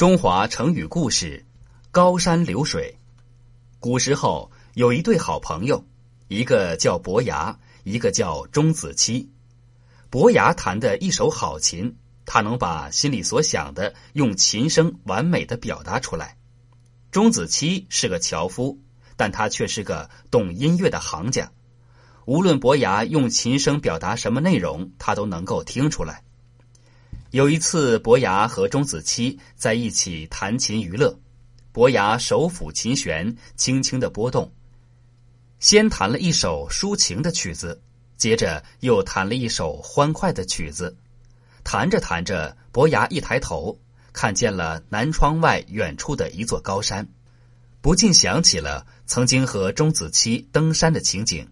中华成语故事：高山流水。古时候有一对好朋友，一个叫伯牙，一个叫钟子期。伯牙弹的一手好琴，他能把心里所想的用琴声完美的表达出来。钟子期是个樵夫，但他却是个懂音乐的行家。无论伯牙用琴声表达什么内容，他都能够听出来。有一次，伯牙和钟子期在一起弹琴娱乐。伯牙手抚琴弦，轻轻的拨动，先弹了一首抒情的曲子，接着又弹了一首欢快的曲子。弹着弹着，伯牙一抬头，看见了南窗外远处的一座高山，不禁想起了曾经和钟子期登山的情景，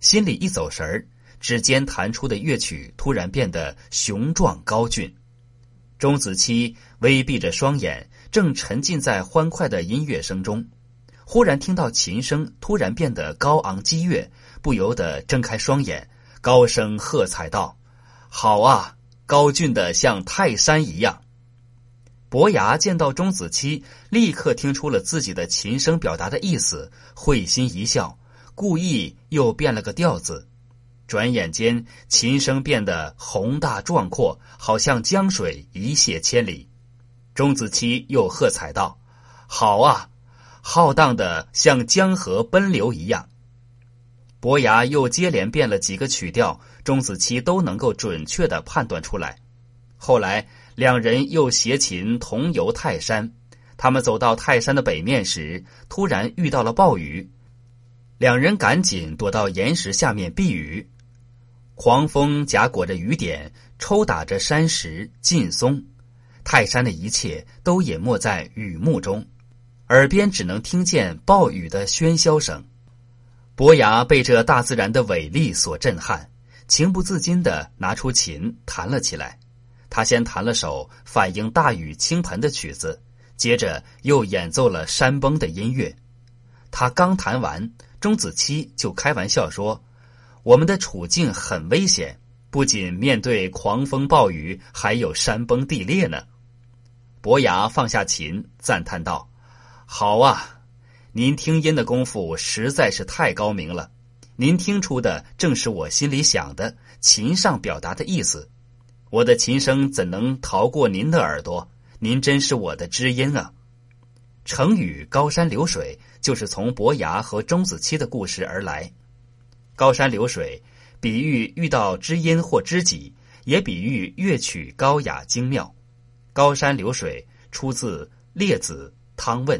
心里一走神儿，指尖弹出的乐曲突然变得雄壮高峻。钟子期微闭着双眼，正沉浸在欢快的音乐声中，忽然听到琴声突然变得高昂激越，不由得睁开双眼，高声喝彩道：“好啊，高峻的像泰山一样。”伯牙见到钟子期，立刻听出了自己的琴声表达的意思，会心一笑，故意又变了个调子。转眼间，琴声变得宏大壮阔，好像江水一泻千里。钟子期又喝彩道：“好啊，浩荡的像江河奔流一样。”伯牙又接连变了几个曲调，钟子期都能够准确的判断出来。后来，两人又携琴同游泰山。他们走到泰山的北面时，突然遇到了暴雨，两人赶紧躲到岩石下面避雨。狂风夹裹着雨点，抽打着山石劲松，泰山的一切都隐没在雨幕中，耳边只能听见暴雨的喧嚣声。伯牙被这大自然的伟力所震撼，情不自禁的拿出琴弹了起来。他先弹了首反映大雨倾盆的曲子，接着又演奏了山崩的音乐。他刚弹完，钟子期就开玩笑说。我们的处境很危险，不仅面对狂风暴雨，还有山崩地裂呢。伯牙放下琴，赞叹道：“好啊，您听音的功夫实在是太高明了。您听出的正是我心里想的，琴上表达的意思。我的琴声怎能逃过您的耳朵？您真是我的知音啊！”成语“高山流水”就是从伯牙和钟子期的故事而来。高山流水，比喻遇到知音或知己，也比喻乐曲高雅精妙。高山流水出自《列子·汤问》。